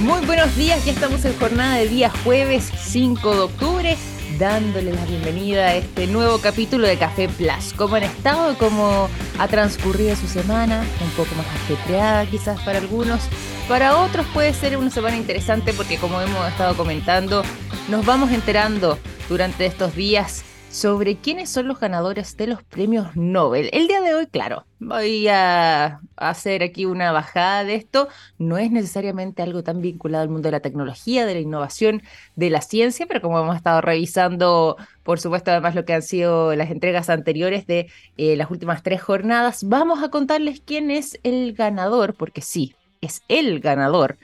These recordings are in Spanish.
Muy buenos días, ya estamos en jornada de día jueves 5 de octubre, dándole la bienvenida a este nuevo capítulo de Café Plus. ¿Cómo han estado? ¿Cómo ha transcurrido su semana? Un poco más ajetreada quizás para algunos. Para otros puede ser una semana interesante porque como hemos estado comentando, nos vamos enterando durante estos días sobre quiénes son los ganadores de los premios Nobel. El día de hoy, claro, voy a hacer aquí una bajada de esto. No es necesariamente algo tan vinculado al mundo de la tecnología, de la innovación, de la ciencia, pero como hemos estado revisando, por supuesto, además lo que han sido las entregas anteriores de eh, las últimas tres jornadas, vamos a contarles quién es el ganador, porque sí, es el ganador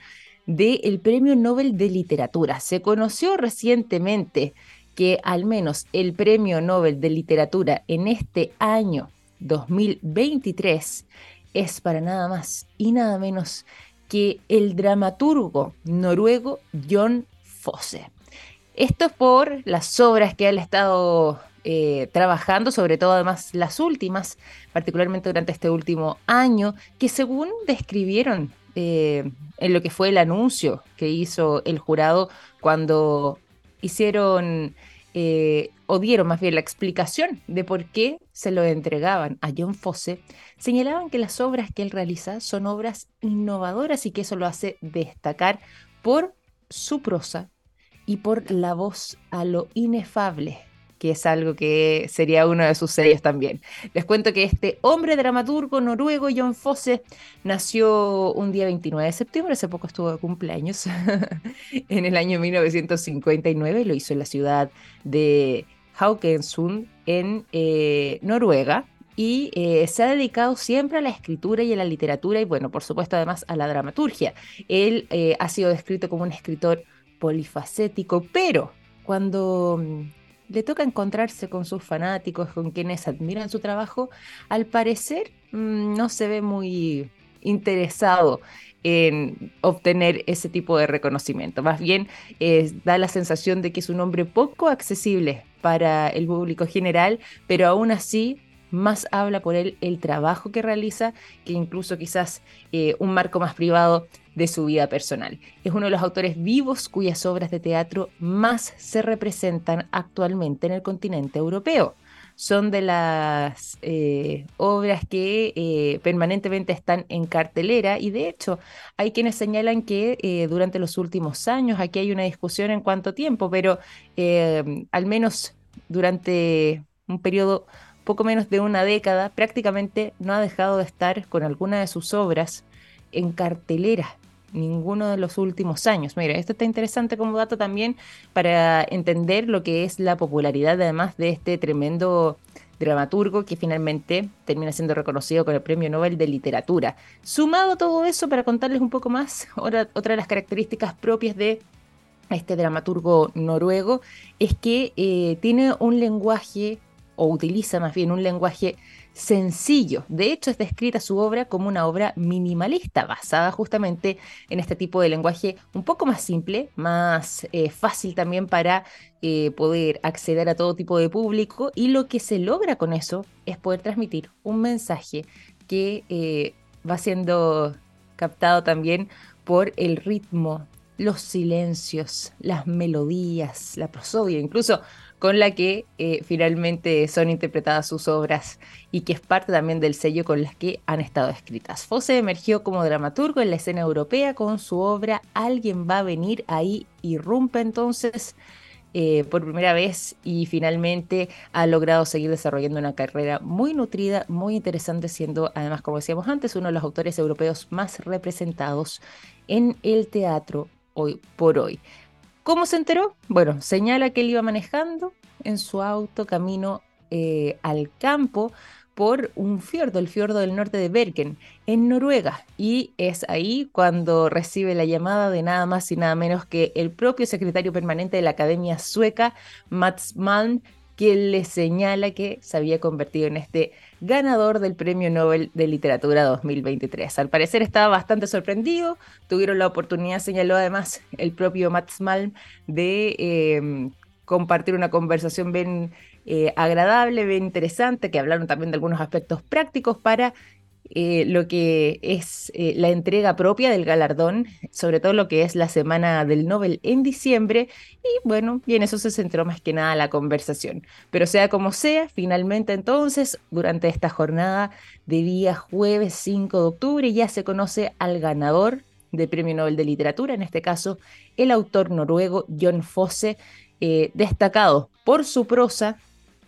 del Premio Nobel de Literatura. Se conoció recientemente que al menos el Premio Nobel de Literatura en este año 2023 es para nada más y nada menos que el dramaturgo noruego John Fosse. Esto es por las obras que él ha estado eh, trabajando, sobre todo además las últimas, particularmente durante este último año, que según describieron eh, en lo que fue el anuncio que hizo el jurado cuando hicieron eh, o dieron más bien la explicación de por qué se lo entregaban a John Fosse, señalaban que las obras que él realiza son obras innovadoras y que eso lo hace destacar por su prosa y por la voz a lo inefable que es algo que sería uno de sus sellos también. Les cuento que este hombre dramaturgo noruego, John Fosse, nació un día 29 de septiembre, hace poco estuvo de cumpleaños, en el año 1959, lo hizo en la ciudad de Haugesund, en eh, Noruega. Y eh, se ha dedicado siempre a la escritura y a la literatura y, bueno, por supuesto, además a la dramaturgia. Él eh, ha sido descrito como un escritor polifacético, pero cuando mm, le toca encontrarse con sus fanáticos, con quienes admiran su trabajo, al parecer mm, no se ve muy interesado en obtener ese tipo de reconocimiento. Más bien da la sensación de que es un hombre poco accesible para el público general, pero aún así más habla por él el trabajo que realiza que incluso quizás eh, un marco más privado de su vida personal. Es uno de los autores vivos cuyas obras de teatro más se representan actualmente en el continente europeo. Son de las eh, obras que eh, permanentemente están en cartelera y de hecho hay quienes señalan que durante los últimos años, aquí hay una discusión en cuánto tiempo, pero al menos durante un periodo poco menos de una década, prácticamente no ha dejado de estar con alguna de sus obras en cartelera ninguno de los últimos años. Mira, esto está interesante como dato también para entender lo que es la popularidad además de este tremendo dramaturgo que finalmente termina siendo reconocido con el Premio Nobel de Literatura. Sumado todo eso, para contarles un poco más, otra, otra de las características propias de este dramaturgo noruego es que eh, tiene un lenguaje o utiliza más bien un lenguaje sencillo. De hecho, es descrita su obra como una obra minimalista, basada justamente en este tipo de lenguaje un poco más simple, más eh, fácil también para eh, poder acceder a todo tipo de público. Y lo que se logra con eso es poder transmitir un mensaje que eh, va siendo captado también por el ritmo, los silencios, las melodías, la prosodia, incluso con la que eh, finalmente son interpretadas sus obras y que es parte también del sello con las que han estado escritas. Fosse emergió como dramaturgo en la escena europea con su obra Alguien va a venir, ahí irrumpe entonces eh, por primera vez y finalmente ha logrado seguir desarrollando una carrera muy nutrida, muy interesante, siendo además, como decíamos antes, uno de los autores europeos más representados en el teatro hoy por hoy. ¿Cómo se enteró? Bueno, señala que él iba manejando en su auto camino eh, al campo por un fiordo, el fiordo del norte de Bergen, en Noruega. Y es ahí cuando recibe la llamada de nada más y nada menos que el propio secretario permanente de la Academia Sueca, Mats Malm, quien le señala que se había convertido en este ganador del Premio Nobel de Literatura 2023. Al parecer estaba bastante sorprendido, tuvieron la oportunidad, señaló además el propio Mats Malm, de em, compartir una conversación bien eh, agradable, bien interesante, que hablaron también de algunos aspectos prácticos para eh, lo que es eh, la entrega propia del galardón, sobre todo lo que es la semana del Nobel en diciembre, y bueno, y en eso se centró más que nada la conversación. Pero sea como sea, finalmente entonces, durante esta jornada de día jueves 5 de octubre, ya se conoce al ganador del Premio Nobel de Literatura, en este caso el autor noruego John Fosse, eh, destacado por su prosa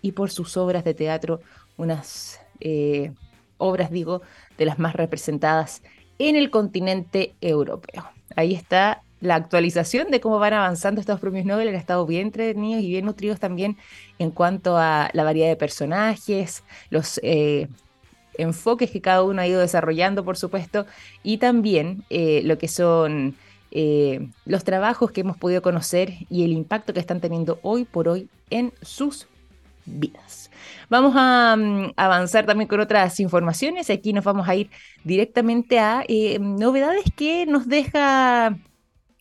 y por sus obras de teatro, unas obras, digo, de las más representadas en el continente europeo. Ahí está la actualización de cómo van avanzando estos premios Nobel han estado bien entretenidos y bien nutridos también en cuanto a la variedad de personajes, los eh, enfoques que cada uno ha ido desarrollando, por supuesto, y también eh, lo que son eh, los trabajos que hemos podido conocer y el impacto que están teniendo hoy por hoy en sus vidas. Vamos a mm, avanzar también con otras informaciones. Aquí nos vamos a ir directamente a eh, novedades que nos deja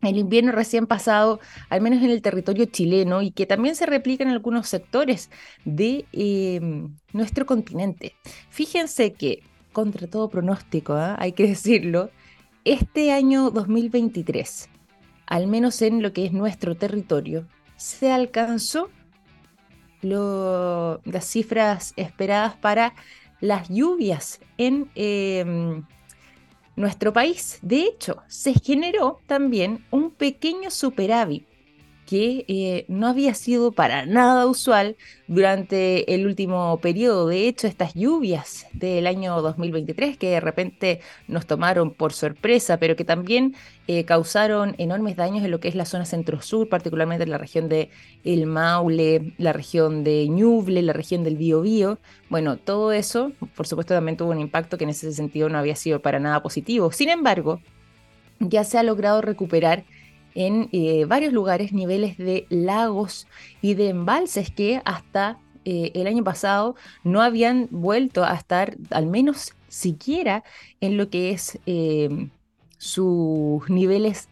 el invierno recién pasado, al menos en el territorio chileno, y que también se replica en algunos sectores de em, nuestro continente. Fíjense que, contra todo pronóstico, ¿ah? hay que decirlo, este año 2023, al menos en lo que es nuestro territorio, se alcanzó las cifras esperadas para las lluvias en em, nuestro país. De hecho, se generó también un pequeño superávit que eh, no había sido para nada usual durante el último periodo. De hecho, estas lluvias del año 2023 que de repente nos tomaron por sorpresa, pero que también eh, causaron enormes daños en lo que es la zona centro-sur, particularmente en la región de El Maule, la región de Ñuble, la región del Biobío. Bueno, todo eso, por supuesto, también tuvo un impacto que en ese sentido no había sido para nada positivo. Sin embargo, ya se ha logrado recuperar en eh, varios lugares niveles de lagos y de embalses que hasta eh, el año pasado no habían vuelto a estar, al menos siquiera, en lo que es em, sus niveles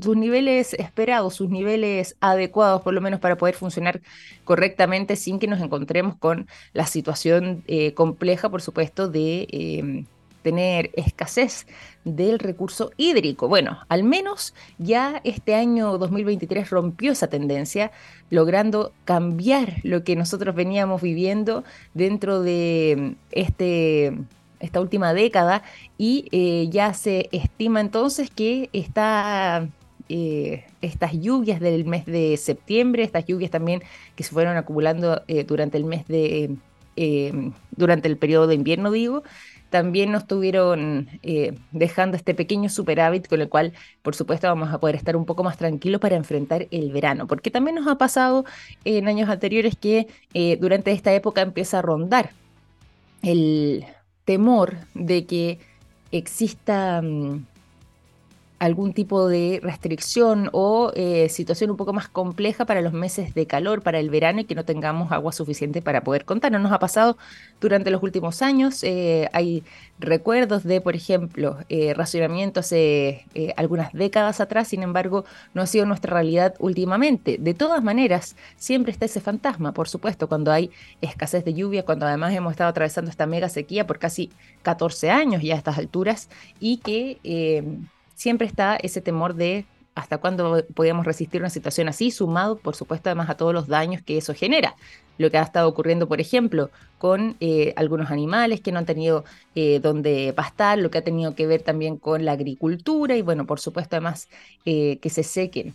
sus niveles esperados, sus niveles adecuados, por lo menos para poder funcionar correctamente sin que nos encontremos con la situación eh, compleja, por supuesto, de em, tener escasez del recurso hídrico. Bueno, al menos ya este año 2023 rompió esa tendencia, logrando cambiar lo que nosotros veníamos viviendo dentro de este esta última década y eh, ya se estima entonces que está eh, estas lluvias del mes de septiembre, estas lluvias también que se fueron acumulando eh, durante el mes de, durante el periodo de invierno, digo, también nos estuvieron eh, dejando este pequeño superávit con el cual, por supuesto, vamos a poder estar un poco más tranquilos para enfrentar el verano, porque también nos ha pasado en años anteriores que eh, durante esta época empieza a rondar el temor de que exista... Mm, algún tipo de restricción o eh, situación un poco más compleja para los meses de calor, para el verano y que no tengamos agua suficiente para poder contar. No nos ha pasado durante los últimos años. Eh, hay recuerdos de, por ejemplo, eh, racionamiento hace algunas décadas atrás, sin embargo, no ha sido nuestra realidad últimamente. De todas maneras, siempre está ese fantasma, por supuesto, cuando hay escasez de lluvia, cuando además hemos estado atravesando esta mega sequía por casi 14 años ya a estas alturas y que siempre está ese temor de hasta cuándo podíamos resistir una situación así, sumado, por supuesto, además a todos los daños que eso genera. Lo que ha estado ocurriendo, por ejemplo, con eh, algunos animales que no han tenido eh, donde pastar, lo que ha tenido que ver también con la agricultura y, bueno, por supuesto, además eh, que se sequen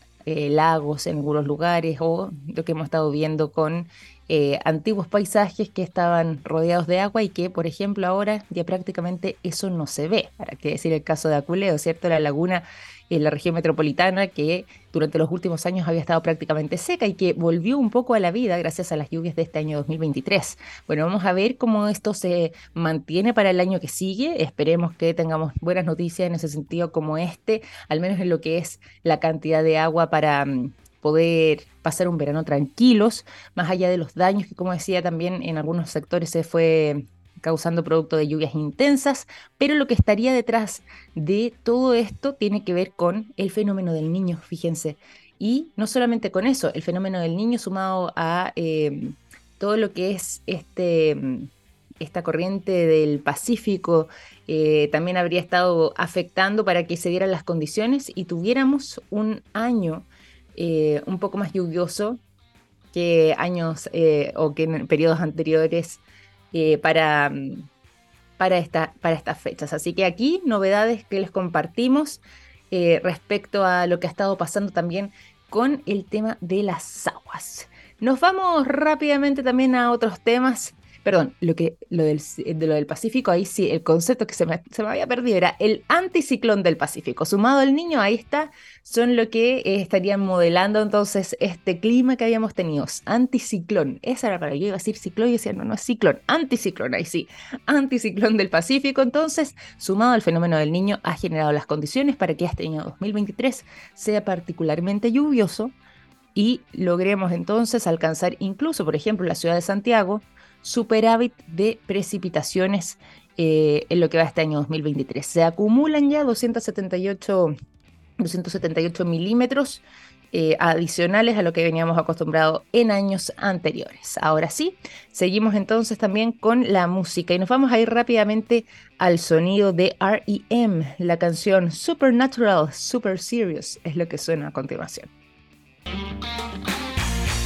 lagos en algunos lugares o lo que hemos estado viendo con antiguos paisajes que estaban rodeados de agua y que, por ejemplo, ahora ya prácticamente eso no se ve. Para qué decir el caso de Aculeo, ¿cierto? La laguna en la región metropolitana que durante los últimos años había estado prácticamente seca y que volvió un poco a la vida gracias a las lluvias de este año 2023. Bueno, vamos a ver cómo esto se mantiene para el año que sigue. Esperemos que tengamos buenas noticias en ese sentido como este, al menos en lo que es la cantidad de agua para mm, poder pasar un verano tranquilos, más allá de los daños que, como decía, también en algunos sectores se fue causando producto de lluvias intensas, pero lo que estaría detrás de todo esto tiene que ver con el fenómeno del niño, fíjense. Y no solamente con eso, el fenómeno del niño sumado a em, todo lo que es este, esta corriente del Pacífico eh, también habría estado afectando para que se dieran las condiciones y tuviéramos un año eh, un poco más lluvioso que años eh, o que en periodos anteriores para, para, esta, para estas fechas. Así que aquí novedades que les compartimos respecto a lo que ha estado pasando también con el tema de las aguas. Nos vamos rápidamente también a otros temas. Perdón, lo, que, lo del, de lo del Pacífico, ahí sí, el concepto que se me, se me había perdido era el anticiclón del Pacífico. Sumado al niño, ahí está, son lo que eh, estarían modelando entonces este clima que habíamos tenido. Anticiclón, esa era para yo iba a decir ciclón y decía, no, no es ciclón, anticiclón, ahí sí, anticiclón del Pacífico. Entonces, sumado al fenómeno del niño, ha generado las condiciones para que este año 2023 sea particularmente lluvioso y logremos entonces alcanzar incluso, por ejemplo, la ciudad de Santiago, superávit de precipitaciones eh, en lo que va este año 2023. Se acumulan ya 278, 278 milímetros eh, adicionales a lo que veníamos acostumbrados en años anteriores. Ahora sí, seguimos entonces también con la música y nos vamos a ir rápidamente al sonido de REM, la canción Supernatural, Super Serious, es lo que suena a continuación.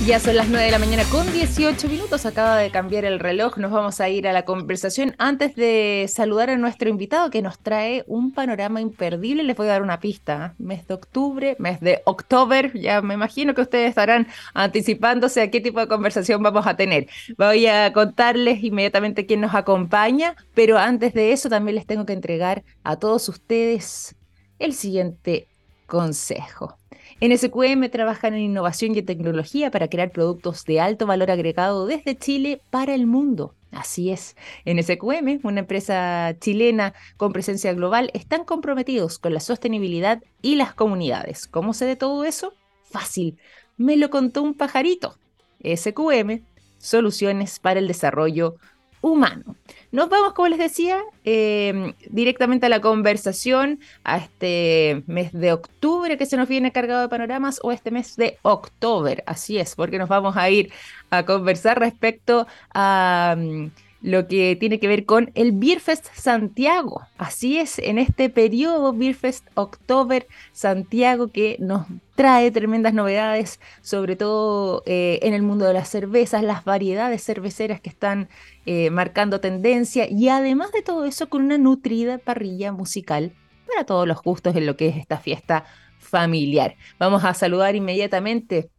Ya son las 9 de la mañana con 18 minutos, acaba de cambiar el reloj, nos vamos a ir a la conversación. Antes de saludar a nuestro invitado que nos trae un panorama imperdible, les voy a dar una pista. Mes de octubre, mes de octubre, ya me imagino que ustedes estarán anticipándose a qué tipo de conversación vamos a tener. Voy a contarles inmediatamente quién nos acompaña, pero antes de eso también les tengo que entregar a todos ustedes el siguiente consejo. En SQM trabajan en innovación y tecnología para crear productos de alto valor agregado desde Chile para el mundo. Así es, en SQM, una empresa chilena con presencia global, están comprometidos con la sostenibilidad y las comunidades. ¿Cómo sé de todo eso? Fácil, me lo contó un pajarito. SQM, soluciones para el desarrollo humano. Nos vamos, como les decía, em, directamente a la conversación, a este mes de octubre que se nos viene cargado de panoramas o este mes de octubre, así es, porque nos vamos a ir a conversar respecto a... Mm, lo que tiene que ver con el Beerfest Santiago. Así es, en este periodo Beerfest October Santiago que nos trae tremendas novedades, sobre todo eh, en el mundo de las cervezas, las variedades cerveceras que están eh, marcando tendencia y además de todo eso con una nutrida parrilla musical para todos los gustos en lo que es esta fiesta familiar. Vamos a saludar inmediatamente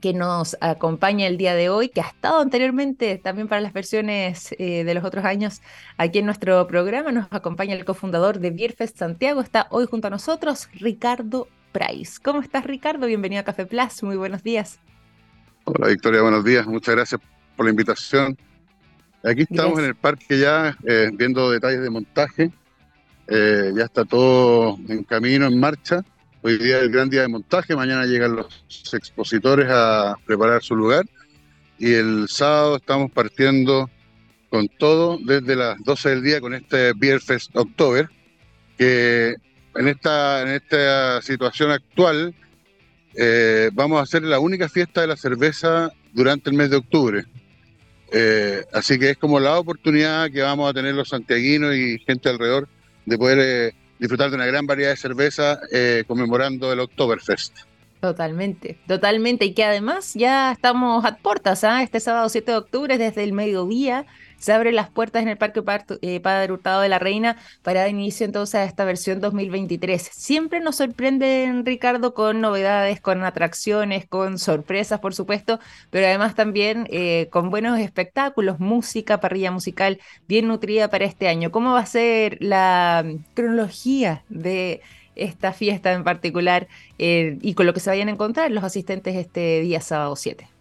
que nos acompaña el día de hoy, que ha estado anteriormente también para las versiones eh, de los otros años aquí en nuestro programa. Nos acompaña el cofundador de Beerfest Santiago, está hoy junto a nosotros, Ricardo Price. ¿Cómo estás, Ricardo? Bienvenido a Café Plus, muy buenos días. Hola, Victoria, buenos días. Muchas gracias por la invitación. Aquí estamos en el parque ya eh, viendo detalles de montaje. Eh, ya está todo en camino, en marcha. Hoy día es el gran día de montaje, mañana llegan los expositores a preparar su lugar y el sábado estamos partiendo con todo desde las 12 del día con este Beer Fest October, que en esta, en esta situación actual eh, vamos a hacer la única fiesta de la cerveza durante el mes de octubre. Eh, así que es como la oportunidad que vamos a tener los santiaguinos y gente alrededor de poder eh, disfrutar de una gran variedad de cerveza eh, conmemorando el Oktoberfest. Totalmente, totalmente. Y que además ya estamos a puertas, ¿ah? Este sábado 7 de octubre, desde el mediodía, se abren las puertas en el Parque eh, Padre Hurtado de la Reina para dar inicio entonces a esta versión 2023. Siempre nos sorprenden, Ricardo, con novedades, con atracciones, con sorpresas, por supuesto, pero además también eh, con buenos espectáculos, música, parrilla musical bien nutrida para este año. ¿Cómo va a ser la cronología de esta fiesta en particular eh, y con lo que se vayan a encontrar los asistentes este día sábado 7?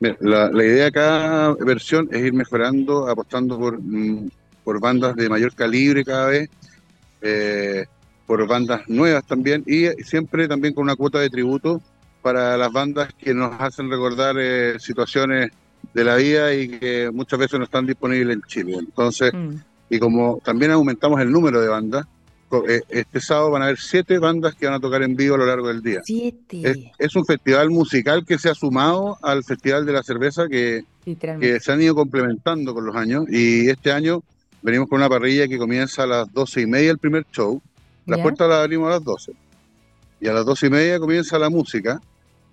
La, la, idea de cada versión es ir mejorando, apostando por, mm, por bandas de mayor calibre cada vez, eh, por bandas nuevas también y siempre también con una cuota de tributo para las bandas que nos hacen recordar eh, situaciones de la vida y que muchas veces no están disponibles en Chile. Entonces, mm. y como también aumentamos el número de bandas, este sábado van a haber siete bandas que van a tocar en vivo a lo largo del día. Siete. Es, un festival musical que se ha sumado al Festival de la Cerveza que, que se han ido complementando con los años y este año venimos con una parrilla que comienza a las doce y media el primer show, las puertas las abrimos a las 12 y a las doce y media comienza la música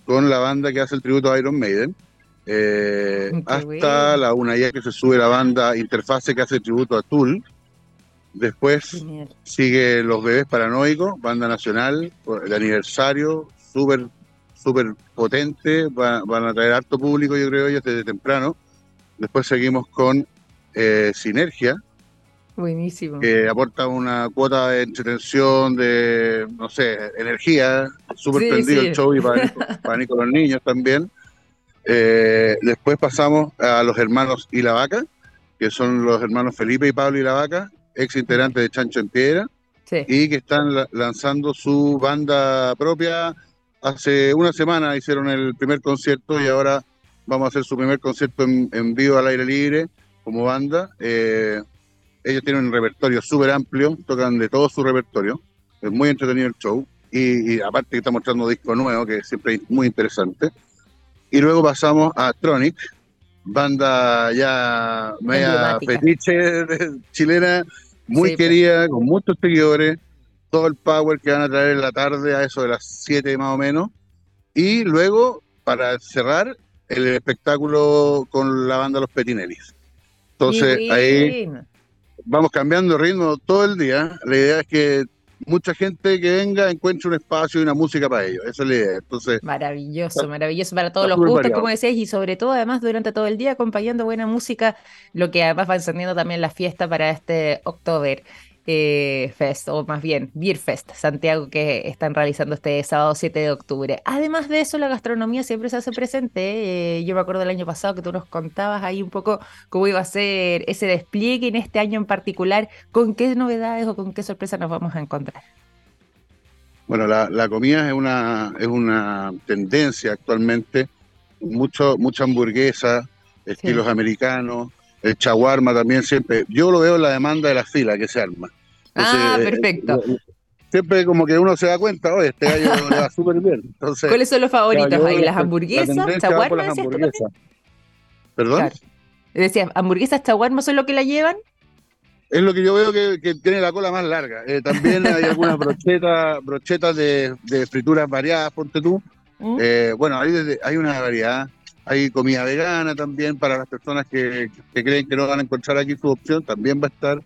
con la banda que hace el tributo a Iron Maiden. Eh, hasta la una ya que se sube la banda Interfase que hace el tributo a Tool. Después sigue Los Bebés Paranoicos, banda nacional, el aniversario, súper súper potente, van a traer harto público, yo creo, ellos desde temprano. Después seguimos con eh, Sinergia, Buenísimo. Que aporta una cuota de entretención, de, no sé, energía, súper prendido el show y para, para con los niños también. Eh, después pasamos a los hermanos y la vaca, que son los hermanos Felipe y Pablo y la vaca, ex integrantes de Chancho en Piedra, y que están lanzando su banda propia. Hace una semana hicieron el primer concierto y ahora vamos a hacer su primer concierto en, en vivo al aire libre como banda. Eh, ellos tienen un repertorio súper amplio, tocan de todo su repertorio. Es muy entretenido el show. Y, aparte que está mostrando disco nuevo, que siempre es muy interesante. Y luego pasamos a Tronic, banda ya media fetiche chilena, muy pues. querida, con muchos seguidores, todo el power que van a traer en la tarde a eso de las 7 más o menos. Y luego, para cerrar, el espectáculo con la banda Los Petinelis. Entonces, ahí vamos cambiando ritmo todo el día. La idea es que mucha gente que venga encuentre un espacio y una música para ellos. Esa es la idea. Entonces, maravilloso, maravilloso para todos los gustos, como decías, y sobre todo además durante todo el día acompañando buena música, lo que además va encendiendo también la fiesta para este octubre eh, Fest, o más bien Beer Fest Santiago, que están realizando este sábado 7 de octubre. Además de eso, la gastronomía siempre se hace presente. Eh, yo me acuerdo del año pasado que tú nos contabas ahí un poco cómo iba a ser ese despliegue en este año en particular. ¿Con qué novedades o con qué sorpresas nos vamos a encontrar? Bueno, la, comida es una, es una tendencia actualmente. Mucho, mucha hamburguesa, estilos americanos, el chaguarma también siempre. Yo lo veo en la demanda de la fila que se arma. ah, eh, perfecto. siempre como que uno se da cuenta, oye, este gallo le va súper bien. Entonces, ¿Cuáles son los favoritos ahí? ¿Las hamburguesas? ¿Chaguarma? Hamburguesas. ¿Perdón? Decía, ¿hamburguesas chaguarma son lo que la llevan? Es lo que yo veo que, tiene la cola más larga. Eh, también hay algunas brochetas, brochetas de, frituras variadas, ponte tú. ¿Mm? Eh, bueno, hay, hay una variedad. Hay comida vegana también para las personas que, creen que no van a encontrar aquí su opción, también va a estar.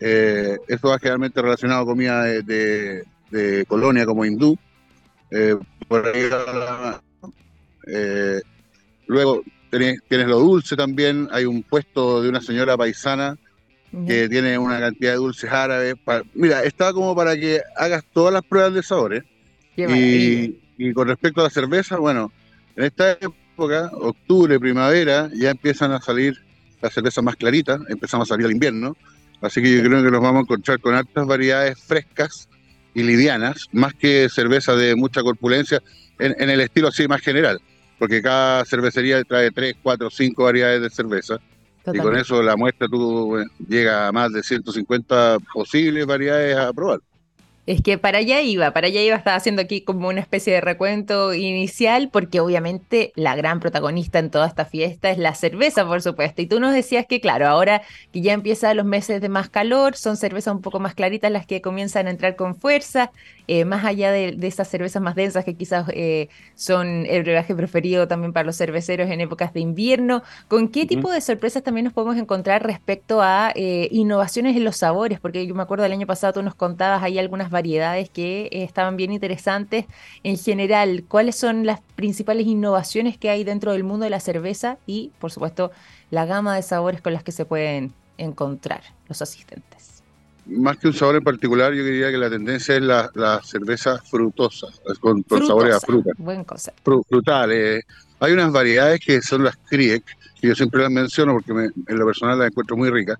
Eh, eso va generalmente relacionado a comida de, colonia como hindú. Eh, eh, luego tienes, lo dulce también. Hay un puesto de una señora paisana que tiene una cantidad de dulces árabes. mira, está como para que hagas todas las pruebas de sabores. Y, y, con respecto a la cerveza, bueno, en esta época época, octubre, primavera, ya empiezan a salir las cervezas más claritas, empezamos a salir al invierno, así que yo creo que nos vamos a encontrar con altas variedades frescas y livianas, más que cerveza de mucha corpulencia, en, el estilo así más general, porque cada cervecería trae 3, 4, 5 variedades de cerveza, y con eso la muestra tú eh, llega a más de 150 posibles variedades a probar. Es que para allá iba, para allá iba, estaba haciendo aquí como una especie de recuento inicial, porque obviamente la gran protagonista en toda esta fiesta es la cerveza, por supuesto. Y tú nos decías que, claro, ahora que ya empiezan los meses de más calor, son cervezas un poco más claritas las que comienzan a entrar con fuerza, eh, más allá de, esas cervezas más densas que quizás eh, son el brebaje preferido también para los cerveceros en épocas de invierno. ¿Con qué tipo de sorpresas también nos podemos encontrar respecto a eh, innovaciones en los sabores? Porque yo me acuerdo del año pasado tú nos contabas ahí algunas variedades que estaban bien interesantes. En general, ¿cuáles son las principales innovaciones que hay dentro del mundo de la cerveza y, por supuesto, la gama de sabores con las que se pueden encontrar los asistentes? Más que un sabor en particular, yo diría que la tendencia es la, cerveza frutosa, con, sabores a fruta. Buen cosa. frutales. Hay unas variedades que son las Kriek, que yo siempre las menciono porque en lo personal las encuentro muy ricas,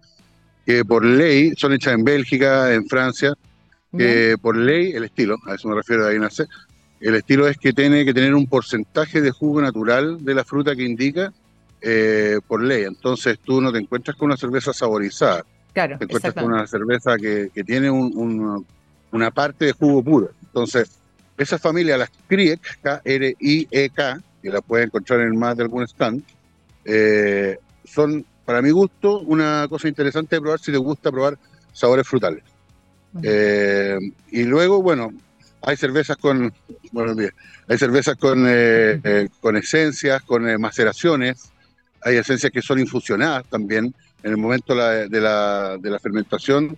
que por ley son hechas en Bélgica, en Francia, que por ley, el estilo, a eso me refiero de ahí nace, el estilo es que tiene que tener un porcentaje de jugo natural de la fruta que indica eh, por ley. Entonces tú no te encuentras con una cerveza saborizada. Claro, te encuentras con una cerveza que, tiene una parte de jugo puro. Entonces, esa familia, las CRIEK, K-R-I-E-K, que la pueden encontrar en más de algún stand, eh, son, para mi gusto, una cosa interesante de probar si te gusta probar sabores frutales. Eh, y luego, bueno, hay cervezas con, bueno, hay cervezas con, con esencias, con maceraciones, hay esencias que son infusionadas también. En el momento de la, de la fermentación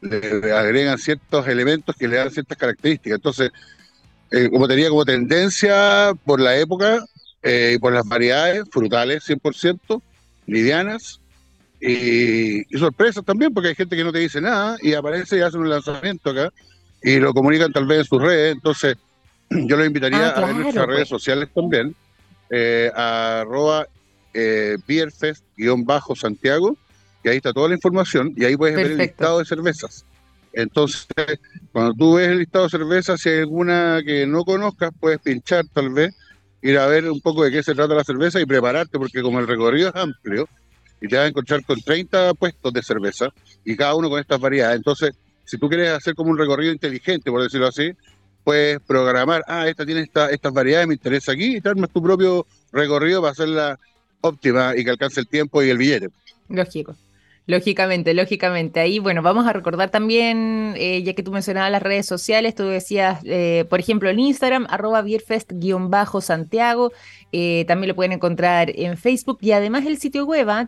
le agregan ciertos elementos que le dan ciertas características. Entonces, eh, como tenía como tendencia por la época eh, y por las variedades frutales 100%, livianas y, sorpresas también, porque hay gente que no te dice nada y aparece y hace un lanzamiento acá y lo comunican tal vez en sus redes. Entonces, yo los invitaría ah, a ver nuestras redes pues. sociales también, eh, arroba eh, Beerfest-Santiago y ahí está toda la información y ahí puedes ver el listado de cervezas. Entonces, cuando tú ves el listado de cervezas, si hay alguna que no conozcas, puedes pinchar tal vez, ir a ver un poco de qué se trata la cerveza y prepararte, porque como el recorrido es amplio, y te vas a encontrar con 30 puestos de cerveza, y cada uno con estas variedades. Entonces, si tú quieres hacer como un recorrido inteligente, por decirlo así, puedes programar, ah, esta tiene esta, estas variedades, me interesa aquí, y te armas tu propio recorrido para hacerla óptima y que alcance el tiempo y el billete. Lógico. Lógicamente, lógicamente. Ahí, bueno, vamos a recordar también, eh, ya que tú mencionabas las redes sociales, tú decías, eh, por ejemplo, el Instagram, arroba bierfest-santiago, eh, también lo pueden encontrar en Facebook y además el sitio web, ¿ah?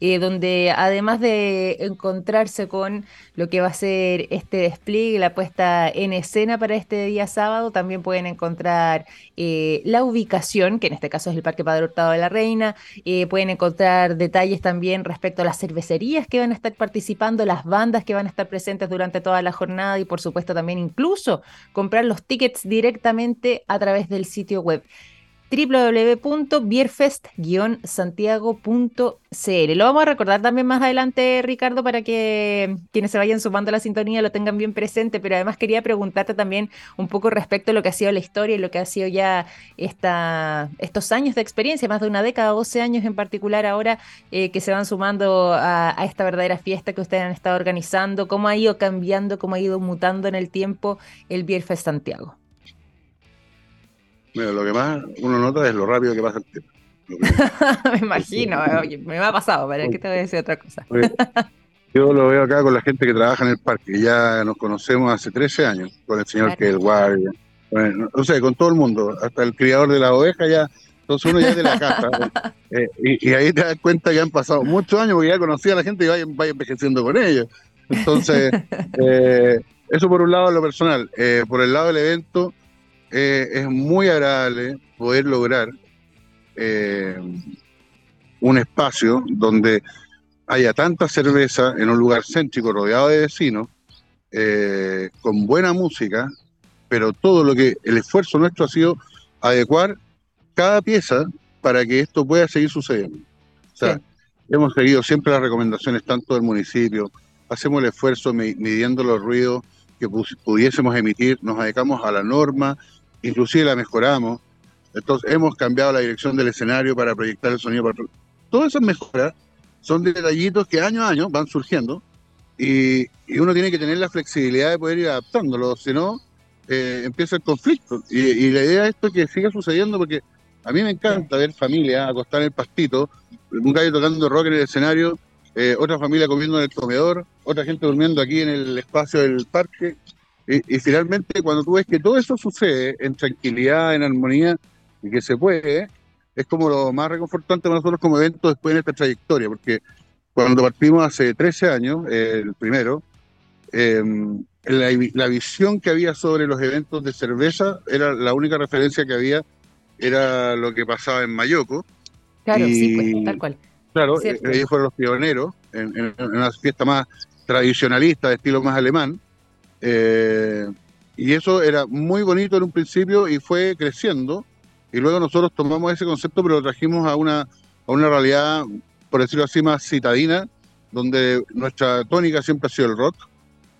www.bierfest-santiago.cl, donde además de encontrarse con lo que va a ser este despliegue, la puesta en escena para este día sábado, también pueden encontrar la ubicación, que en este caso es el Parque Padre Hurtado de la Reina. Eh, pueden encontrar detalles también respecto a las cervecerías que van a estar participando, las bandas que van a estar presentes durante toda la jornada y por supuesto también incluso comprar los tickets directamente a través del sitio web www.bierfest-santiago.cl. Lo vamos a recordar también más adelante, Ricardo, para que quienes se vayan sumando a la sintonía lo tengan bien presente, pero además quería preguntarte también un poco respecto a lo que ha sido la historia y lo que ha sido ya esta, estos años de experiencia, más de una década, 12 años en particular ahora, eh, que se van sumando a, esta verdadera fiesta que ustedes han estado organizando, cómo ha ido cambiando, cómo ha ido mutando en el tiempo el Bierfest Santiago lo que más uno nota es lo rápido que pasa el tiempo. me imagino, me ha pasado, pero es que te voy a decir otra cosa. yo lo veo acá con la gente que trabaja en el parque, ya nos conocemos hace 13 años, con el señor que es el guardia, bueno, no sé, con todo el mundo, hasta el criador de la oveja ya, entonces uno ya es de la casa, eh, y, ahí te das cuenta que han pasado muchos años porque ya conocía a la gente y vaya, envejeciendo con ellos. Entonces, eh, eso por un lado lo personal. Eh, por el lado del evento, eh, es muy agradable poder lograr eh, un espacio donde haya tanta cerveza en un lugar céntrico rodeado de vecinos, eh, con buena música, pero todo lo que el esfuerzo nuestro ha sido adecuar cada pieza para que esto pueda seguir sucediendo. O sea, hemos seguido siempre las recomendaciones tanto del municipio, hacemos el esfuerzo midiendo los ruidos que pudiésemos emitir, nos adecuamos a la norma, inclusive la mejoramos. Entonces hemos cambiado la dirección del escenario para proyectar el sonido. Todas esas mejoras son detallitos que año a año van surgiendo y, uno tiene que tener la flexibilidad de poder ir adaptándolo, si no, eh, empieza el conflicto. Y, la idea es esto que siga sucediendo porque a mí me encanta ver familia acostar en el pastito, un gallo tocando rock en el escenario, eh, otra familia comiendo en el comedor, otra gente durmiendo aquí en el espacio del parque. Y, finalmente, cuando tú ves que todo eso sucede en tranquilidad, en armonía, y que se puede, es como lo más reconfortante para nosotros como evento después de esta trayectoria, porque cuando partimos hace 13 años, el primero, em, la, visión que había sobre los eventos de cerveza era la única referencia que había, era lo que pasaba en Mayoco. Claro, sí, pues, tal cual. Claro, ellos fueron los pioneros en, en, una fiesta más tradicionalista, de estilo más alemán, eh, y eso era muy bonito en un principio y fue creciendo. Y luego nosotros tomamos ese concepto, pero lo trajimos a una, a una realidad, por decirlo así, más citadina, donde nuestra tónica siempre ha sido el rock.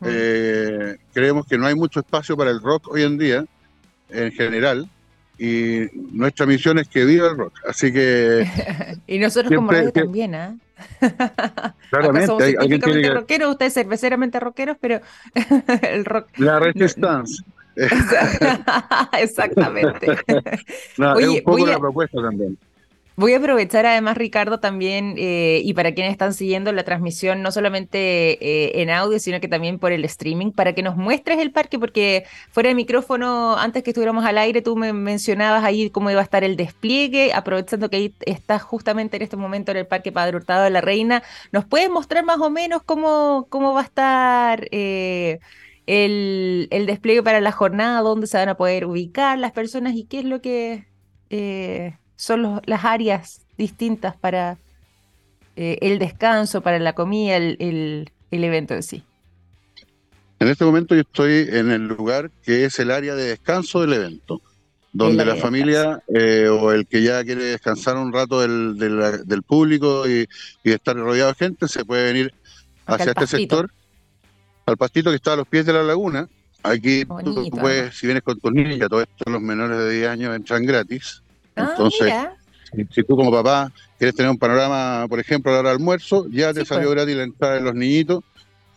Mm. Eh, creemos que no hay mucho espacio para el rock hoy en día, en general, y nuestra misión es que viva el rock. Así que. y nosotros como radio también, ¿ah? Claramente, somos hay, rockeros, ustedes cerveceramente rockeros, pero el rock. La resistance. Exactamente. no, es un poco la propuesta también. Voy a aprovechar además, Ricardo, también, eh, y para quienes están siguiendo la transmisión, no solamente eh, en audio, sino que también por el streaming, para que nos muestres el parque, porque fuera de micrófono, antes que estuviéramos al aire, tú me mencionabas ahí cómo iba a estar el despliegue, aprovechando que ahí estás justamente en este momento en el Parque Padre Hurtado de la Reina. ¿Nos puedes mostrar más o menos cómo, cómo va a estar eh, el, el, despliegue para la jornada, dónde se van a poder ubicar las personas y qué es lo que son las áreas distintas para eh, el descanso, para la comida, el, evento en sí. En este momento yo estoy en el lugar que es el área de descanso del evento, donde la familia eh, o el que ya quiere descansar un rato del, del, público y, estar rodeado de gente se puede venir hacia este sector, al pastito que está a los pies de la laguna. Aquí tú puedes, si vienes con tus niños, todos estos los menores de 10 años entran gratis. Ah, Entonces, si, tú como papá quieres tener un panorama, por ejemplo, a la hora del almuerzo, ya te salió pues. gratis la entrada de los niñitos.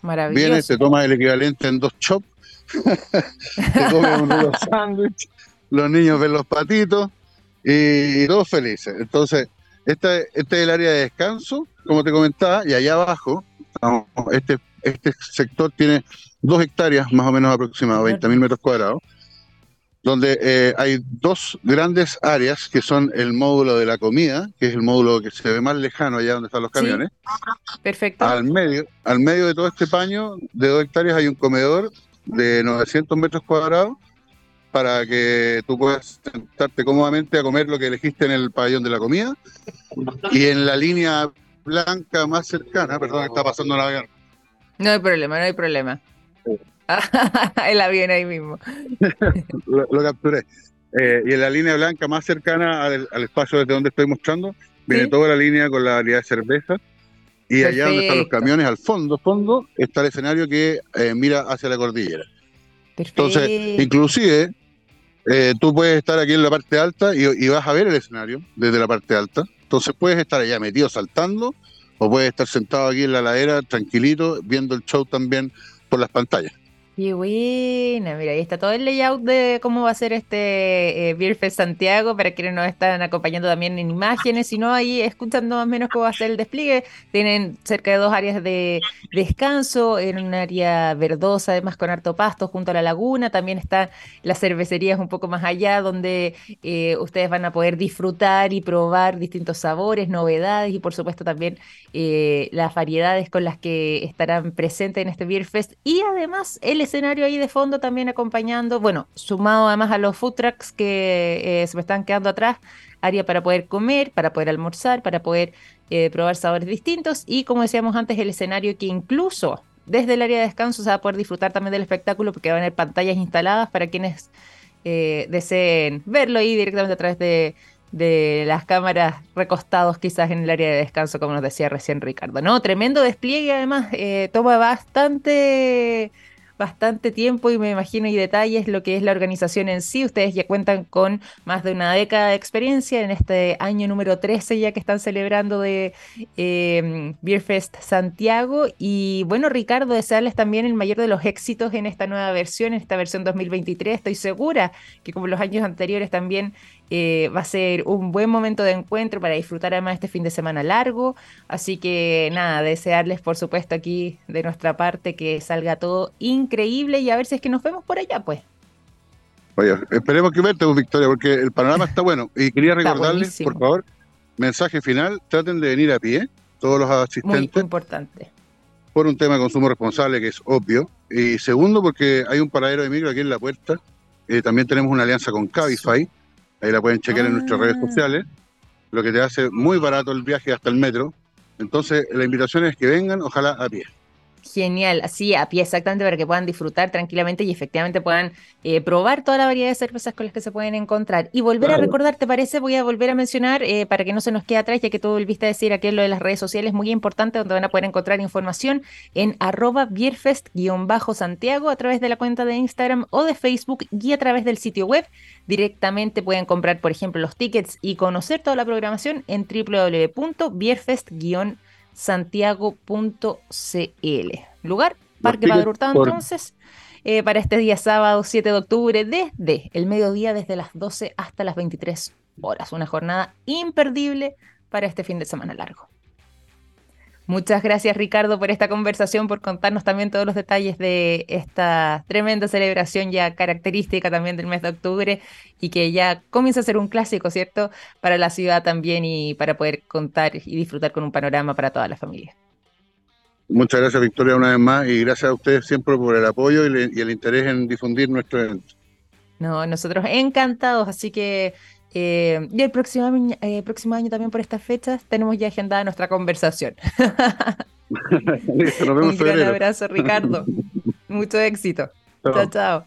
Maravilloso. Vienes, te tomas el equivalente en dos chops, te comes unos sándwiches, los niños ven los patitos y, todos felices. Entonces, este, este es el área de descanso, como te comentaba, y allá abajo, este, este sector tiene dos hectáreas más o menos aproximadas, 20 mil metros cuadrados donde eh, hay dos grandes áreas que son el módulo de la comida, que es el módulo que se ve más lejano allá donde están los camiones. perfecto. Al medio, al medio de todo este paño de dos hectáreas hay un comedor de 900 metros cuadrados para que tú puedas sentarte cómodamente a comer lo que elegiste en el pabellón de la comida. Y en la línea blanca más cercana, perdón, está pasando la avión. No hay problema, no hay problema. el avión ahí mismo. lo, capturé. Eh, y en la línea blanca más cercana al, espacio desde donde estoy mostrando, viene toda la línea con la variedad de cerveza. Y allá donde están los camiones, al fondo, fondo, está el escenario que eh, mira hacia la cordillera. Entonces, inclusive, eh, tú puedes estar aquí en la parte alta y, y, vas a ver el escenario desde la parte alta. Entonces puedes estar allá metido saltando o puedes estar sentado aquí en la ladera tranquilito viendo el show también por las pantallas. Qué buena, mira, ahí está todo el layout de cómo va a ser este eh, Beer Fest Santiago para quienes nos están acompañando también en imágenes, sino ahí escuchando más o menos cómo va a ser el despliegue. Tienen cerca de dos áreas de descanso, en un área verdosa, además con harto pasto junto a la laguna. También están las cervecerías un poco más allá, donde eh, ustedes van a poder disfrutar y probar distintos sabores, novedades y por supuesto también eh, las variedades con las que estarán presentes en este Beer Fest. Y además el escenario ahí de fondo también acompañando, bueno, sumado además a los food trucks que eh, se me están quedando atrás, área para poder comer, para poder almorzar, para poder eh, probar sabores distintos y como decíamos antes, el escenario que incluso desde el área de descanso se va a poder disfrutar también del espectáculo porque van a haber pantallas instaladas para quienes eh, deseen verlo ahí directamente a través de, de las cámaras recostados quizás en el área de descanso, como nos decía recién Ricardo. No, tremendo despliegue, además, toma bastante bastante tiempo y me imagino y detalles lo que es la organización en sí. Ustedes ya cuentan con más de una década de experiencia en este año número 13 ya que están celebrando de eh, Beer Fest Santiago. Y bueno, Ricardo, desearles también el mayor de los éxitos en esta nueva versión, en esta versión 2023. Estoy segura que como los años anteriores también eh, va a ser un buen momento de encuentro para disfrutar además este fin de semana largo. Así que nada, desearles por supuesto aquí de nuestra parte que salga todo increíble y a ver si es que nos vemos por allá, pues. Oye, esperemos que verte, Victoria, porque el panorama está bueno. Y quería recordarles, por favor, mensaje final, traten de venir a pie, todos los asistentes. Muy importante. Por un tema de consumo responsable que es obvio. Y segundo, porque hay un paradero de micro aquí en la puerta. Eh, también tenemos una alianza con Cabify Ahí la pueden chequear en nuestras redes ah. sociales, lo que te hace muy barato el viaje hasta el metro. Entonces, la invitación es que vengan, ojalá a pie. Genial, así a pie exactamente para que puedan disfrutar tranquilamente y efectivamente puedan eh, probar toda la variedad de cervezas con las que se pueden encontrar. Y volver a recordar, ¿te parece? Voy a volver a mencionar eh, para que no se nos quede atrás, ya que tú volviste a decir aquí lo de las redes sociales, muy importante, donde van a poder encontrar información en arroba bierfest-santiago a través de la cuenta de Instagram o de Facebook y a través del sitio web. Directamente pueden comprar, por ejemplo, los tickets y conocer toda la programación en www.bierfest-santiago.cl santiago.cl. Lugar Parque Padre Hurtado, entonces, eh, para este día sábado 7 de octubre, desde el mediodía, desde las 12 hasta las 23 horas. Una jornada imperdible para este fin de semana largo. Muchas gracias Ricardo por esta conversación, por contarnos también todos los detalles de esta tremenda celebración ya característica también del mes de octubre y que ya comienza a ser un clásico, ¿cierto? Para la ciudad también y para poder contar y disfrutar con un panorama para toda la familia. Muchas gracias Victoria una vez más y gracias a ustedes siempre por el apoyo y, el interés en difundir nuestro evento. No, nosotros encantados, así que eh, y el próximo, eh, próximo año también por estas fechas tenemos ya agendada nuestra conversación. Un gran abrazo, Ricardo. Mucho éxito. chao. chao.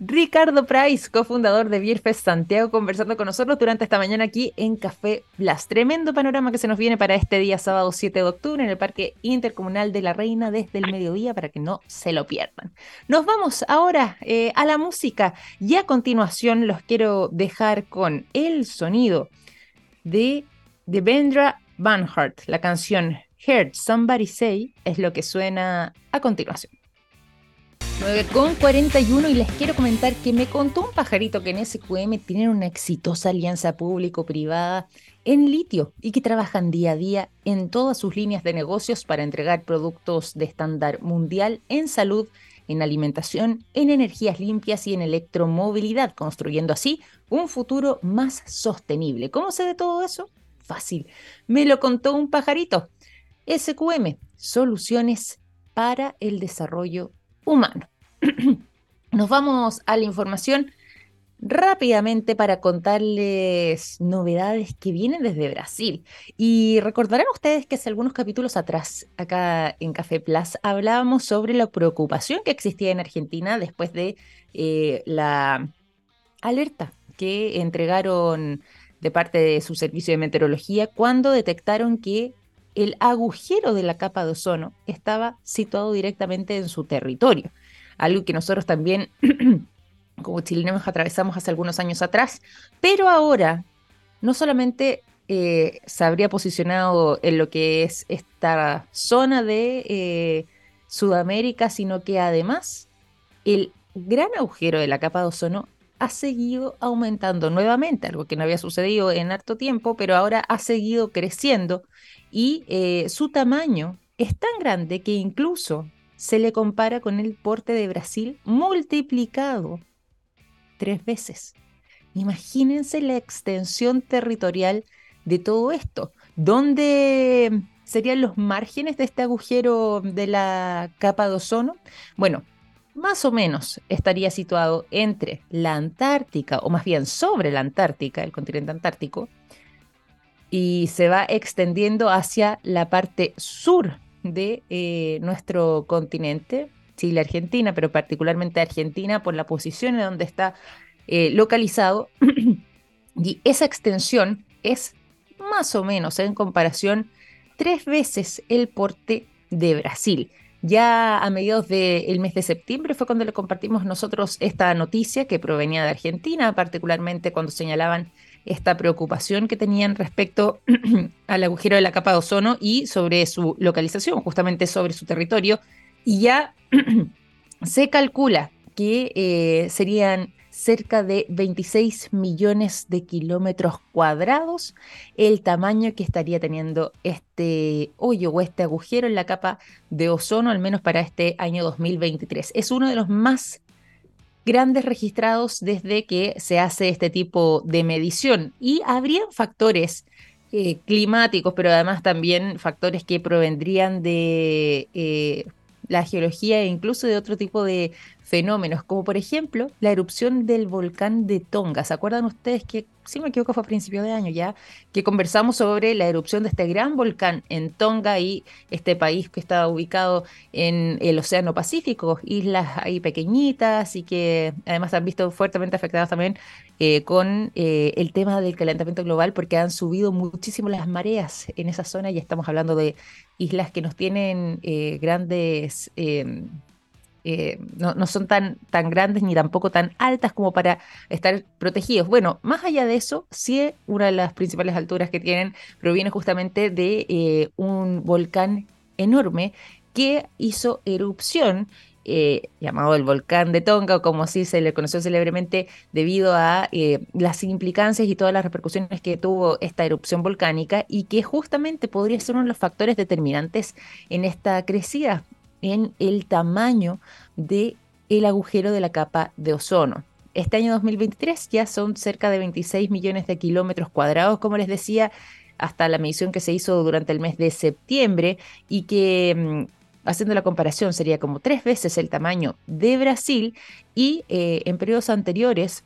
Ricardo Price, cofundador de Bierfest Santiago, conversando con nosotros durante esta mañana aquí en Café Blas. Tremendo panorama que se nos viene para este día sábado 7 de octubre en el Parque Intercomunal de la Reina desde el mediodía para que no se lo pierdan. Nos vamos ahora eh, a la música y a continuación los quiero dejar con el sonido de Devendra Banhart. La canción Heard Somebody Say es lo que suena a continuación. 9 con 41 y les quiero comentar que me contó un pajarito que en SQM tienen una exitosa alianza público-privada en litio y que trabajan día a día en todas sus líneas de negocios para entregar productos de estándar mundial en salud, en alimentación, en energías limpias y en electromovilidad, construyendo así un futuro más sostenible. ¿Cómo se ve todo eso? Fácil. Me lo contó un pajarito. SQM, soluciones para el desarrollo humano. Nos vamos a la información rápidamente para contarles novedades que vienen desde Brasil. Y recordarán ustedes que hace algunos capítulos atrás, acá en Café Plus, hablábamos sobre la preocupación que existía en Argentina después de eh, la alerta que entregaron de parte de su servicio de meteorología cuando detectaron que el agujero de la capa de ozono estaba situado directamente en su territorio, algo que nosotros también como chilenos atravesamos hace algunos años atrás, pero ahora no solamente eh, se habría posicionado en lo que es esta zona de eh, Sudamérica, sino que además el gran agujero de la capa de ozono ha seguido aumentando nuevamente, algo que no había sucedido en harto tiempo, pero ahora ha seguido creciendo y eh, su tamaño es tan grande que incluso se le compara con el porte de Brasil multiplicado tres veces. Imagínense la extensión territorial de todo esto. ¿Dónde serían los márgenes de este agujero de la capa de ozono? Bueno, más o menos estaría situado entre la Antártica, o más bien sobre la Antártica, el continente antártico, y se va extendiendo hacia la parte sur de eh, nuestro continente, Chile, Argentina, pero particularmente Argentina por la posición en donde está eh, localizado. y esa extensión es más o menos en comparación tres veces el porte de Brasil. Ya a mediados del mes de septiembre fue cuando le compartimos nosotros esta noticia que provenía de Argentina, particularmente cuando señalaban esta preocupación que tenían respecto al agujero de la capa de ozono y sobre su localización, justamente sobre su territorio. Y ya se calcula que eh, serían cerca de 26 millones de kilómetros cuadrados el tamaño que estaría teniendo este hoyo o este agujero en la capa de ozono, al menos para este año 2023. Es uno de los más grandes registrados desde que se hace este tipo de medición. Y habrían factores eh, climáticos, pero además también factores que provendrían de eh, la geología e incluso de otro tipo de fenómenos, como por ejemplo la erupción del volcán de Tonga. ¿Se acuerdan ustedes que, si me equivoco, fue a principio de año ya, que conversamos sobre la erupción de este gran volcán en Tonga y este país que está ubicado en el Océano Pacífico, islas ahí pequeñitas y que además han visto fuertemente afectadas también eh, con eh, el tema del calentamiento global porque han subido muchísimo las mareas en esa zona y estamos hablando de islas que nos tienen eh, grandes eh, no, son tan, tan grandes ni tampoco tan altas como para estar protegidos. Bueno, más allá de eso, sí una de las principales alturas que tienen proviene justamente de eh, un volcán enorme que hizo erupción eh, llamado el volcán de Tonga, o como así se le conoció célebremente, debido a las implicancias y todas las repercusiones que tuvo esta erupción volcánica y que justamente podría ser uno de los factores determinantes en esta crecida, en el tamaño del el agujero de la capa de ozono. Este año 2023 ya son cerca de 26 millones de kilómetros cuadrados, como les decía, hasta la medición que se hizo durante el mes de septiembre y que mm, haciendo la comparación, sería como tres veces el tamaño de Brasil y eh, en periodos anteriores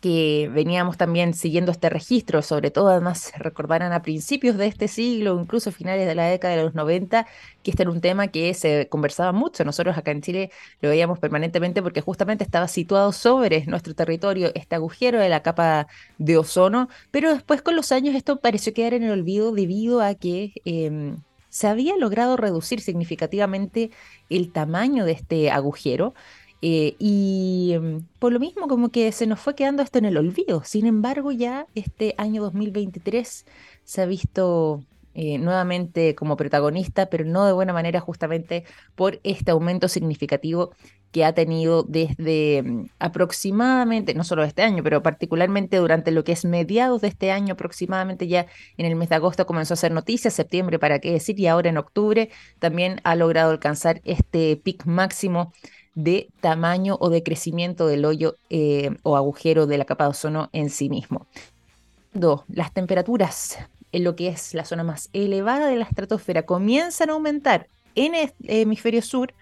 que veníamos también siguiendo este registro, sobre todo además recordarán a principios de este siglo, incluso finales de la década de los 90, que este era un tema que se conversaba mucho. Nosotros acá en Chile lo veíamos permanentemente porque justamente estaba situado sobre nuestro territorio este agujero de la capa de ozono, pero después con los años esto pareció quedar en el olvido debido a que... Em, se había logrado reducir significativamente el tamaño de este agujero eh, y mm, por lo mismo como que se nos fue quedando esto en el olvido. Sin embargo, ya este año 2023 se ha visto eh, nuevamente como protagonista, pero no de buena manera justamente por este aumento significativo que ha tenido desde mm, aproximadamente, no solo este año, pero particularmente durante lo que es mediados de este año, aproximadamente ya en el mes de agosto comenzó a hacer noticias, septiembre para qué decir, y ahora en octubre también ha logrado alcanzar este pic máximo de tamaño o de crecimiento del hoyo eh, o agujero de la capa de ozono en sí mismo. Dos, las temperaturas en lo que es la zona más elevada de la estratosfera comienzan a aumentar en el hemisferio sur,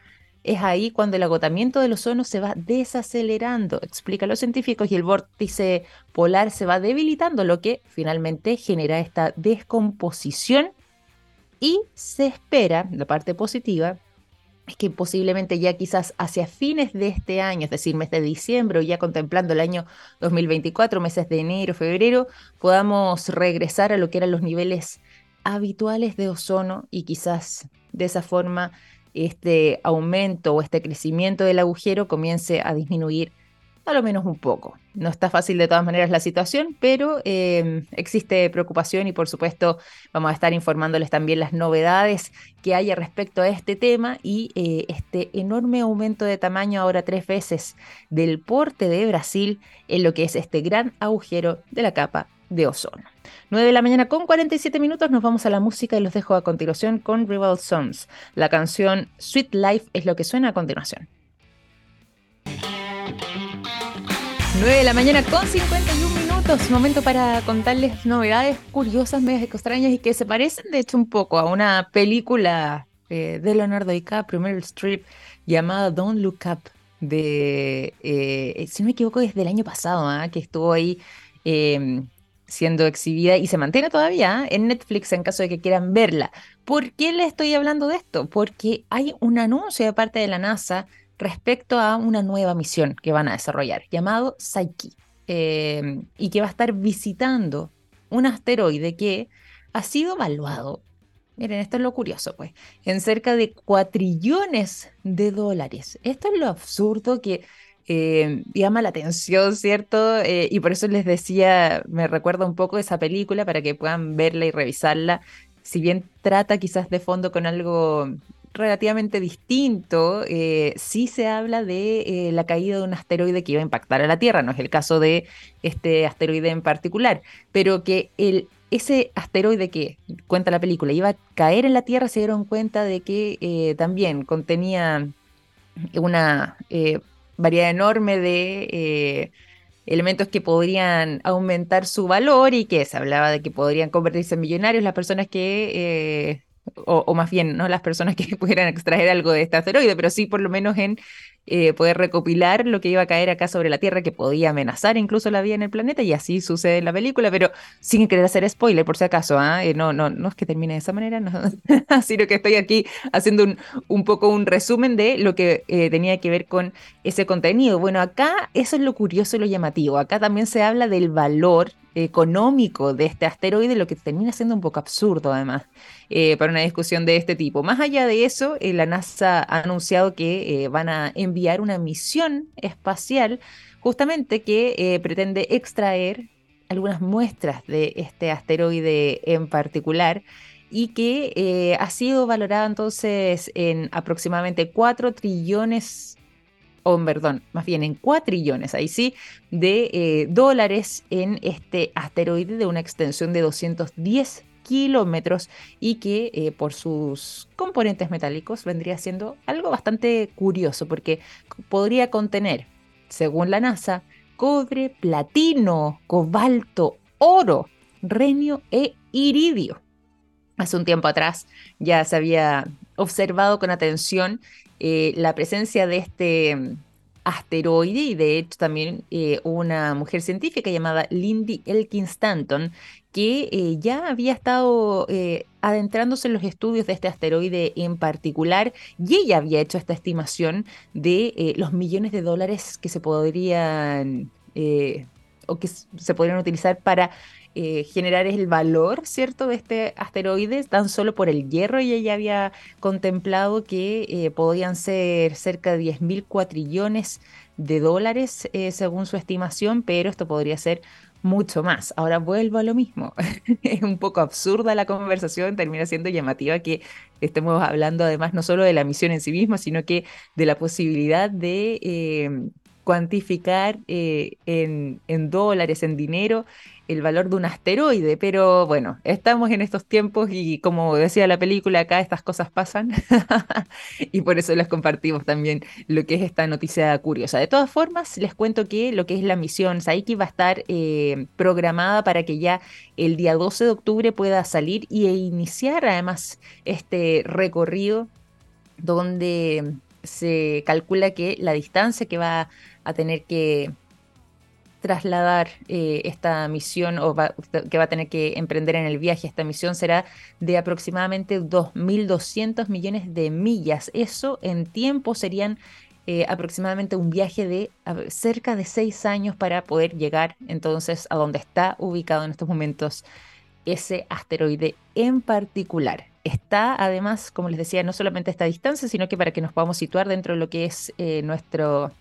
es ahí cuando el agotamiento del ozono se va desacelerando, explican los científicos, y el vórtice polar se va debilitando, lo que finalmente genera esta descomposición y se espera, la parte positiva, es que posiblemente ya quizás hacia fines de este año, es decir, mes de diciembre ya contemplando el año 2024, meses de enero, febrero, podamos regresar a lo que eran los niveles habituales de ozono y quizás de esa forma este aumento o este crecimiento del agujero comience a disminuir a lo menos un poco. No está fácil de todas maneras la situación, pero em, existe preocupación y por supuesto vamos a estar informándoles también las novedades que haya respecto a este tema y eh, este enorme aumento de tamaño ahora tres veces del porte de Brasil en lo que es este gran agujero de la capa de ozono. 9 de la mañana con 47 minutos nos vamos a la música y los dejo a continuación con Rival Sons. La canción Sweet Life es lo que suena a continuación. 9 de la mañana con 51 minutos, momento para contarles novedades curiosas, medias extrañas y que se parecen de hecho un poco a una película eh, de Leonardo DiCaprio, Meryl Streep, llamada Don't Look Up, de, eh, si no me equivoco, desde el año pasado, ¿ah? que estuvo ahí em, siendo exhibida y se mantiene todavía en Netflix en caso de que quieran verla. ¿Por qué le estoy hablando de esto? Porque hay un anuncio de parte de la NASA respecto a una nueva misión que van a desarrollar llamado Psyche em, y que va a estar visitando un asteroide que ha sido evaluado. Miren, esto es lo curioso, pues, en cerca de cuatrillones de dólares. Esto es lo absurdo que eh, llama la atención, ¿cierto? Eh, y por eso les decía, me recuerda un poco esa película para que puedan verla y revisarla. Si bien trata quizás de fondo con algo relativamente distinto, eh, sí se habla de la caída de un asteroide que iba a impactar a la Tierra, no es el caso de este asteroide en particular, pero que ese asteroide que cuenta la película iba a caer en la Tierra, se dieron cuenta de que también contenía una variedad enorme de eh, elementos que podrían aumentar su valor y que se hablaba de que podrían convertirse en millonarios las personas que, eh, o, más bien, no las personas que pudieran extraer algo de este asteroide, pero sí por lo menos en eh, poder recopilar lo que iba a caer acá sobre la Tierra, que podía amenazar incluso la vida en el planeta, y así sucede en la película, pero sin querer hacer spoiler, por si acaso, ¿ah? eh, no, no, no es que termine de esa manera, no, sino que estoy aquí haciendo un, un poco un resumen de lo que eh, tenía que ver con ese contenido. Bueno, acá eso es lo curioso y lo llamativo, acá también se habla del valor económico de este asteroide, lo que termina siendo un poco absurdo además para una discusión de este tipo. Más allá de eso, la NASA ha anunciado que van a enviar una misión espacial justamente que pretende extraer algunas muestras de este asteroide en particular y que eh, ha sido valorada entonces en aproximadamente 4 trillones, o perdón, más bien en 4 trillones, ahí sí, de eh, dólares en este asteroide de una extensión de 210 kilómetros y que eh, por sus componentes metálicos vendría siendo algo bastante curioso porque podría contener, según la NASA, cobre, platino, cobalto, oro, renio e iridio. Hace un tiempo atrás ya se había observado con atención eh, la presencia de este asteroide y de hecho también eh, una mujer científica llamada Lindy Elkins Stanton que eh, ya había estado adentrándose en los estudios de este asteroide en particular y ella había hecho esta estimación de los millones de dólares que se podrían o que se podrían utilizar para eh, generar el valor, ¿cierto?, de este asteroide, tan solo por el hierro, y ella había contemplado que eh, podían ser cerca de 10.000 cuatrillones de dólares, eh, según su estimación, pero esto podría ser mucho más. Ahora vuelvo a lo mismo. es un poco absurda la conversación, termina siendo llamativa que estemos hablando además no solo de la misión en sí misma, sino que de la posibilidad de cuantificar en, en dólares, en dinero, el valor de un asteroide, pero bueno, estamos en estos tiempos y como decía la película, acá estas cosas pasan y por eso les compartimos también lo que es esta noticia curiosa. De todas formas, les cuento que lo que es la misión Saiki va a estar eh, programada para que ya el día 12 de octubre pueda salir e iniciar además este recorrido donde se calcula que la distancia que va a tener que trasladar eh, esta misión o que va a tener que emprender en el viaje esta misión será de aproximadamente 2.200 millones de millas. Eso en tiempo serían eh, aproximadamente un viaje de cerca de seis años para poder llegar entonces a donde está ubicado en estos momentos ese asteroide en particular. Está además, como les decía, no solamente a esta distancia, sino que para que nos podamos situar dentro de lo que es eh, nuestro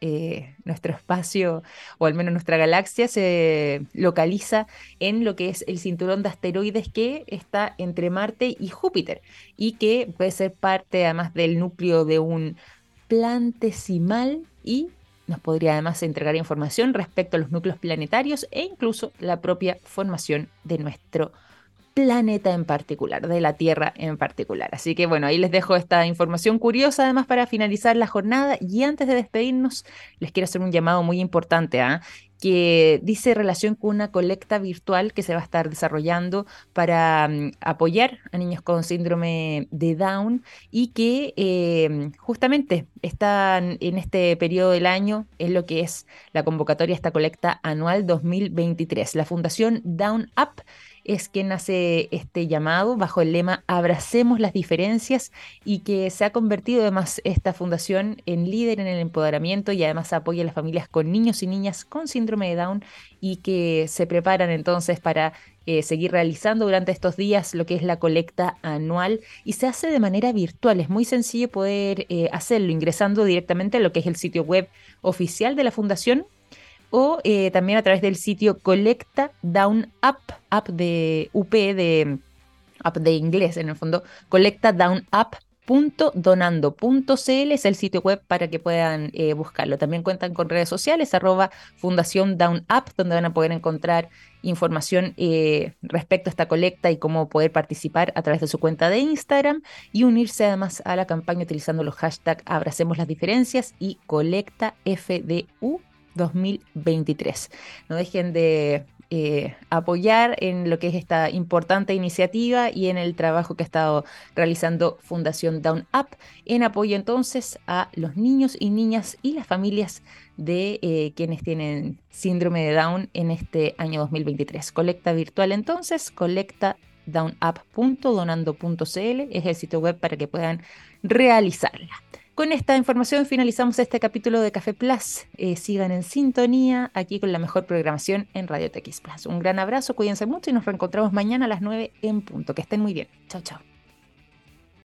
eh, nuestro espacio, o al menos nuestra galaxia, se localiza en lo que es el cinturón de asteroides que está entre Marte y Júpiter, y que puede ser parte además del núcleo de un plantesimal y nos podría además entregar información respecto a los núcleos planetarios e incluso la propia formación de nuestro en particular, de la Tierra en particular. Así que bueno, ahí les dejo esta información curiosa además para finalizar la jornada y antes de despedirnos les quiero hacer un llamado muy importante ¿ah? que dice relación con una colecta virtual que se va a estar desarrollando para mm, apoyar a niños con síndrome de Down y que eh, justamente están en este periodo del año, es lo que es la convocatoria esta colecta anual 2023. La Fundación Down Up es quien hace este llamado bajo el lema Abracemos las diferencias y que se ha convertido además esta fundación en líder en el empoderamiento y además apoya a las familias con niños y niñas con síndrome de Down y que se preparan entonces para eh, seguir realizando durante estos días lo que es la colecta anual y se hace de manera virtual. Es muy sencillo poder eh, hacerlo ingresando directamente a lo que es el sitio web oficial de la fundación o eh, también a través del sitio Colecta Down Up, app de UP, de app de inglés en el fondo, Colecta Down Up es el sitio web para que puedan eh, buscarlo. También cuentan con redes sociales, arroba Fundación Down Up, donde van a poder encontrar información eh, respecto a esta colecta y cómo poder participar a través de su cuenta de Instagram y unirse además a la campaña utilizando los hashtags Abracemos las Diferencias y Colecta FDU 2023. No dejen de eh, apoyar en lo que es esta importante iniciativa y en el trabajo que ha estado realizando Fundación Down Up en apoyo entonces a los niños y niñas y las familias de eh, quienes tienen síndrome de Down en este año 2023. Colecta virtual entonces, colecta downup.donando.cl es el sitio web para que puedan realizarla. Con esta información finalizamos este capítulo de Café Plus. Eh, sigan en sintonía aquí con la mejor programación en Radio TX Plus. Un gran abrazo, cuídense mucho y nos reencontramos mañana a las 9 en punto. Que estén muy bien. Chao, chao.